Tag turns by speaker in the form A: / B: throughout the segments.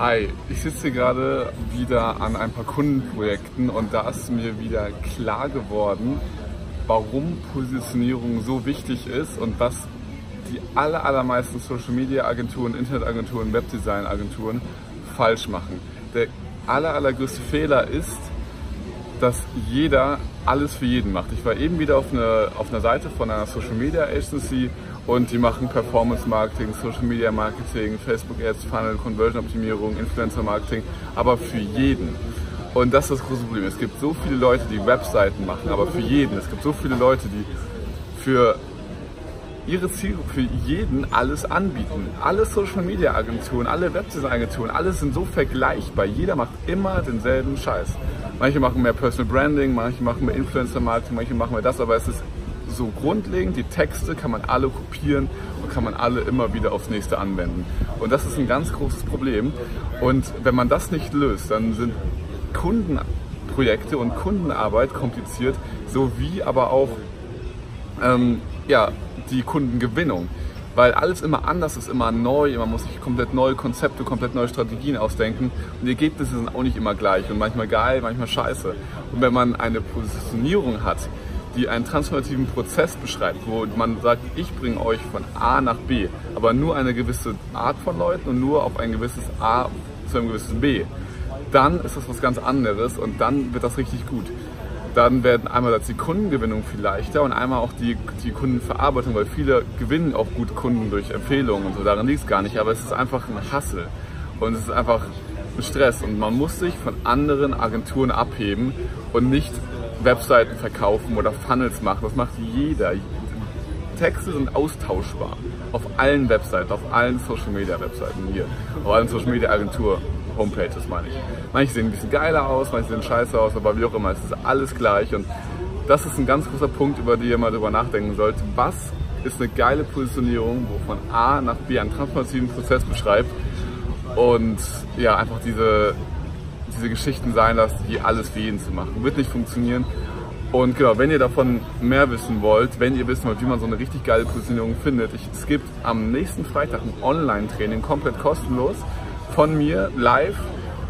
A: Hi, ich sitze gerade wieder an ein paar Kundenprojekten und da ist mir wieder klar geworden, warum Positionierung so wichtig ist und was die aller, allermeisten Social Media Agenturen, Internetagenturen, Webdesign Agenturen falsch machen. Der aller, allergrößte Fehler ist, dass jeder alles für jeden macht. Ich war eben wieder auf, eine, auf einer Seite von einer Social Media Agency und die machen Performance Marketing, Social Media Marketing, Facebook Ads, Funnel, Conversion Optimierung, Influencer Marketing, aber für jeden. Und das ist das große Problem. Es gibt so viele Leute, die Webseiten machen, aber für jeden. Es gibt so viele Leute, die für ihre Zielgruppe, für jeden alles anbieten. Alle Social Media Agenturen, alle Webdesign Agenturen, alles sind so vergleichbar. Jeder macht immer denselben Scheiß. Manche machen mehr Personal Branding, manche machen mehr Influencer Marketing, manche machen mehr das, aber es ist so grundlegend, die Texte kann man alle kopieren und kann man alle immer wieder aufs nächste anwenden. Und das ist ein ganz großes Problem. Und wenn man das nicht löst, dann sind Kundenprojekte und Kundenarbeit kompliziert, sowie aber auch ähm, ja, die Kundengewinnung weil alles immer anders ist, immer neu, man muss sich komplett neue Konzepte, komplett neue Strategien ausdenken und die Ergebnisse sind auch nicht immer gleich und manchmal geil, manchmal scheiße. Und wenn man eine Positionierung hat, die einen transformativen Prozess beschreibt, wo man sagt, ich bringe euch von A nach B, aber nur eine gewisse Art von Leuten und nur auf ein gewisses A zu einem gewissen B, dann ist das was ganz anderes und dann wird das richtig gut dann werden einmal die Kundengewinnung viel leichter und einmal auch die, die Kundenverarbeitung, weil viele gewinnen auch gut Kunden durch Empfehlungen und so. Daran liegt es gar nicht, aber es ist einfach ein Hassel und es ist einfach ein Stress und man muss sich von anderen Agenturen abheben und nicht Webseiten verkaufen oder Funnels machen. Das macht jeder. Texte sind austauschbar auf allen Webseiten, auf allen Social Media Webseiten hier, auf allen Social Media Agentur Homepages meine ich. Manche sehen ein bisschen geiler aus, manche sehen scheiße aus, aber wie auch immer, es ist alles gleich und das ist ein ganz großer Punkt, über den ihr mal drüber nachdenken sollt. Was ist eine geile Positionierung, wo von A nach B einen transformativen Prozess beschreibt und ja, einfach diese, diese Geschichten sein lasst, die alles für jeden zu machen. Wird nicht funktionieren. Und genau, wenn ihr davon mehr wissen wollt, wenn ihr wissen wollt, wie man so eine richtig geile Positionierung findet, ich, es gibt am nächsten Freitag ein Online-Training, komplett kostenlos von mir live.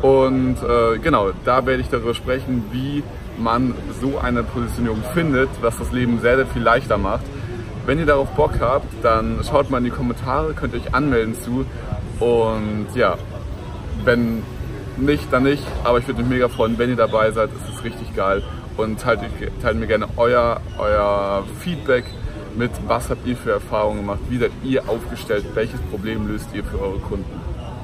A: Und äh, genau, da werde ich darüber sprechen, wie man so eine Positionierung findet, was das Leben sehr, sehr viel leichter macht. Wenn ihr darauf Bock habt, dann schaut mal in die Kommentare, könnt ihr euch anmelden zu. Und ja, wenn nicht, dann nicht. Aber ich würde mich mega freuen, wenn ihr dabei seid. Es ist richtig geil. Und teilt, teilt mir gerne euer, euer Feedback mit, was habt ihr für Erfahrungen gemacht, wie seid ihr aufgestellt, welches Problem löst ihr für eure Kunden.